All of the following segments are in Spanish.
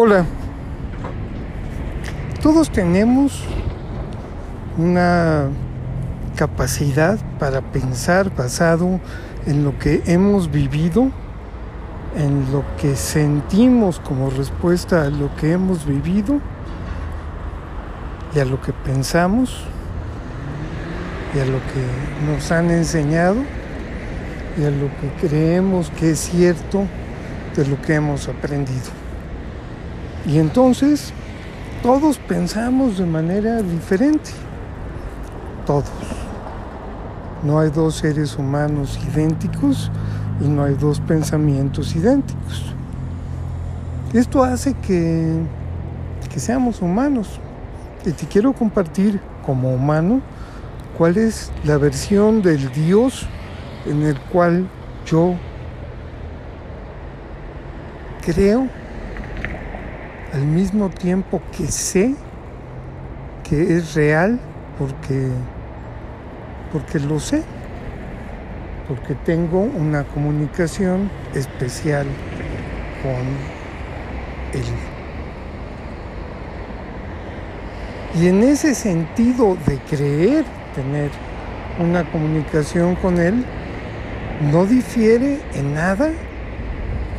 Hola. Todos tenemos una capacidad para pensar basado en lo que hemos vivido, en lo que sentimos como respuesta a lo que hemos vivido y a lo que pensamos y a lo que nos han enseñado y a lo que creemos que es cierto de lo que hemos aprendido. Y entonces todos pensamos de manera diferente. Todos. No hay dos seres humanos idénticos y no hay dos pensamientos idénticos. Esto hace que, que seamos humanos. Y te quiero compartir como humano cuál es la versión del Dios en el cual yo creo al mismo tiempo que sé que es real porque, porque lo sé, porque tengo una comunicación especial con Él. Y en ese sentido de creer tener una comunicación con Él, no difiere en nada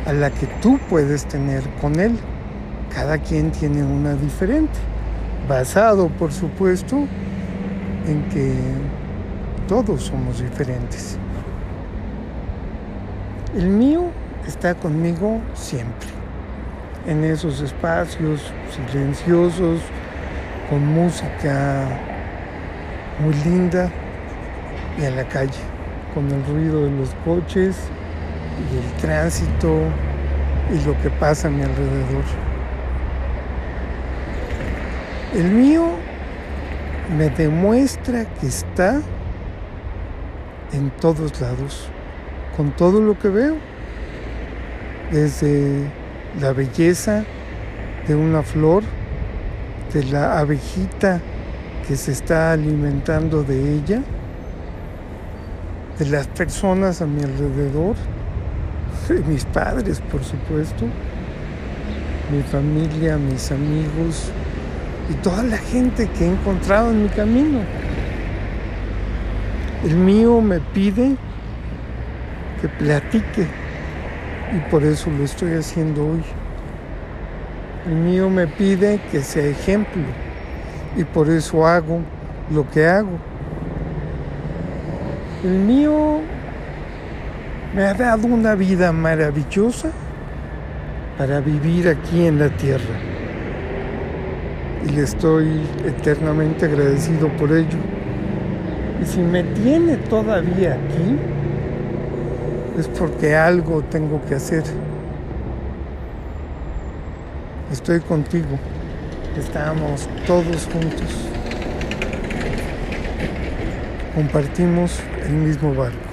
a la que tú puedes tener con Él cada quien tiene una diferente, basado por supuesto en que todos somos diferentes. El mío está conmigo siempre, en esos espacios silenciosos, con música muy linda y en la calle, con el ruido de los coches y el tránsito y lo que pasa a mi alrededor. El mío me demuestra que está en todos lados, con todo lo que veo, desde la belleza de una flor, de la abejita que se está alimentando de ella, de las personas a mi alrededor, de mis padres, por supuesto, mi familia, mis amigos, y toda la gente que he encontrado en mi camino. El mío me pide que platique y por eso lo estoy haciendo hoy. El mío me pide que sea ejemplo y por eso hago lo que hago. El mío me ha dado una vida maravillosa para vivir aquí en la tierra y le estoy eternamente agradecido por ello. Y si me tiene todavía aquí, es porque algo tengo que hacer. Estoy contigo, estamos todos juntos, compartimos el mismo barco.